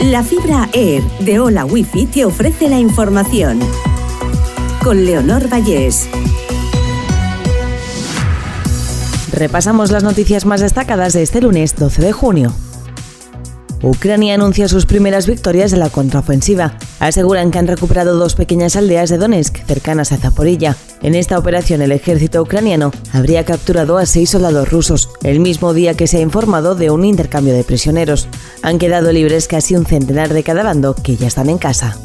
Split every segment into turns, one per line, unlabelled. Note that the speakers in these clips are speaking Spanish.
La fibra Air de Hola Wifi te ofrece la información. Con Leonor Vallés.
Repasamos las noticias más destacadas de este lunes 12 de junio. Ucrania anuncia sus primeras victorias de la contraofensiva. Aseguran que han recuperado dos pequeñas aldeas de Donetsk cercanas a Zaporilla. En esta operación el ejército ucraniano habría capturado a seis soldados rusos, el mismo día que se ha informado de un intercambio de prisioneros. Han quedado libres casi un centenar de cada bando que ya están en casa.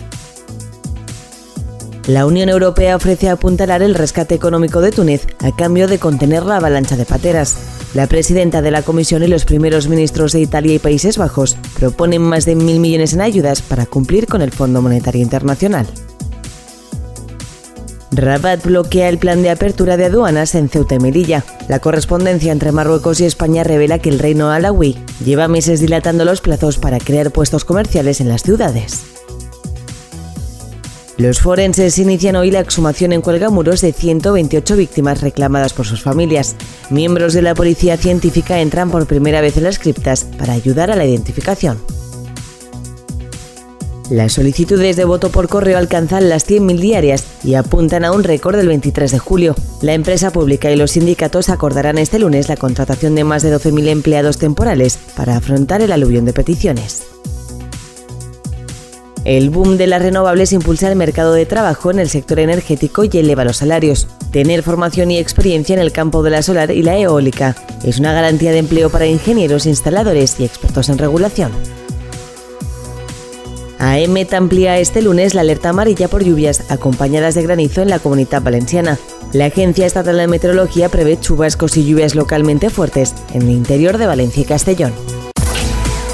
La Unión Europea ofrece apuntalar el rescate económico de Túnez a cambio de contener la avalancha de pateras. La presidenta de la Comisión y los primeros ministros de Italia y Países Bajos proponen más de mil millones en ayudas para cumplir con el Fondo Monetario Internacional. Rabat bloquea el plan de apertura de aduanas en Ceuta y Melilla. La correspondencia entre Marruecos y España revela que el reino alawí lleva meses dilatando los plazos para crear puestos comerciales en las ciudades. Los forenses inician hoy la exhumación en cuelgamuros de 128 víctimas reclamadas por sus familias. Miembros de la policía científica entran por primera vez en las criptas para ayudar a la identificación. Las solicitudes de voto por correo alcanzan las 100.000 diarias y apuntan a un récord del 23 de julio. La empresa pública y los sindicatos acordarán este lunes la contratación de más de 12.000 empleados temporales para afrontar el aluvión de peticiones. El boom de las renovables impulsa el mercado de trabajo en el sector energético y eleva los salarios. Tener formación y experiencia en el campo de la solar y la eólica es una garantía de empleo para ingenieros, instaladores y expertos en regulación. AEMET amplía este lunes la alerta amarilla por lluvias acompañadas de granizo en la comunidad valenciana. La Agencia Estatal de Meteorología prevé chubascos y lluvias localmente fuertes en el interior de Valencia y Castellón.